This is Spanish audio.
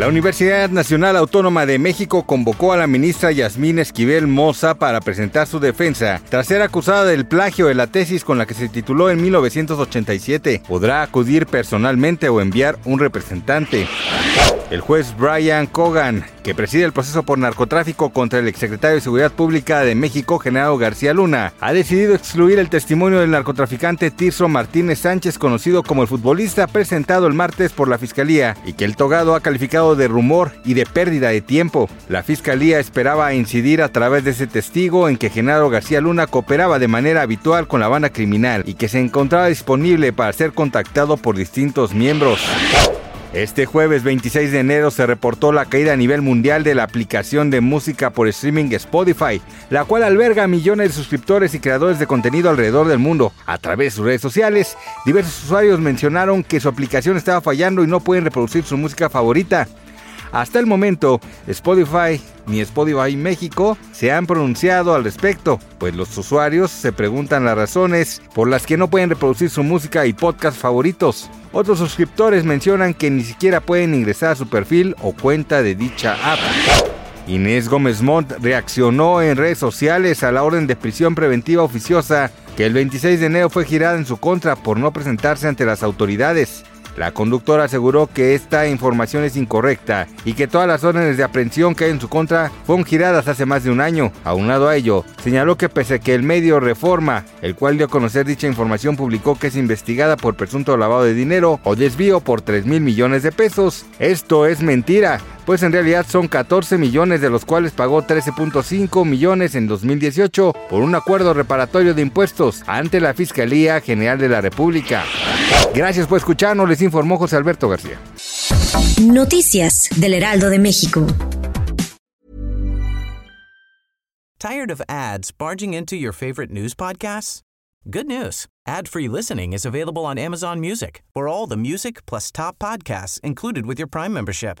La Universidad Nacional Autónoma de México convocó a la ministra Yasmín Esquivel Moza para presentar su defensa tras ser acusada del plagio de la tesis con la que se tituló en 1987. Podrá acudir personalmente o enviar un representante. El juez Brian Cogan, que preside el proceso por narcotráfico contra el exsecretario de Seguridad Pública de México, Genaro García Luna, ha decidido excluir el testimonio del narcotraficante Tirso Martínez Sánchez, conocido como el futbolista, presentado el martes por la Fiscalía, y que el togado ha calificado de rumor y de pérdida de tiempo. La Fiscalía esperaba incidir a través de ese testigo en que Genaro García Luna cooperaba de manera habitual con la banda criminal y que se encontraba disponible para ser contactado por distintos miembros. Este jueves 26 de enero se reportó la caída a nivel mundial de la aplicación de música por streaming Spotify, la cual alberga millones de suscriptores y creadores de contenido alrededor del mundo. A través de sus redes sociales, diversos usuarios mencionaron que su aplicación estaba fallando y no pueden reproducir su música favorita. Hasta el momento, Spotify ni Spotify México se han pronunciado al respecto, pues los usuarios se preguntan las razones por las que no pueden reproducir su música y podcast favoritos. Otros suscriptores mencionan que ni siquiera pueden ingresar a su perfil o cuenta de dicha app. Inés Gómez Montt reaccionó en redes sociales a la orden de prisión preventiva oficiosa que el 26 de enero fue girada en su contra por no presentarse ante las autoridades. La conductora aseguró que esta información es incorrecta y que todas las órdenes de aprehensión que hay en su contra fueron giradas hace más de un año. Aunado a ello, señaló que pese a que el medio Reforma, el cual dio a conocer dicha información, publicó que es investigada por presunto lavado de dinero o desvío por 3 mil millones de pesos, esto es mentira, pues en realidad son 14 millones de los cuales pagó 13.5 millones en 2018 por un acuerdo reparatorio de impuestos ante la Fiscalía General de la República. Gracias por escucharnos, les informó José Alberto García. Noticias del Heraldo de México. Tired of ads barging into your favorite news podcasts? Good news. Ad-free listening is available on Amazon Music for all the music plus top podcasts included with your Prime membership.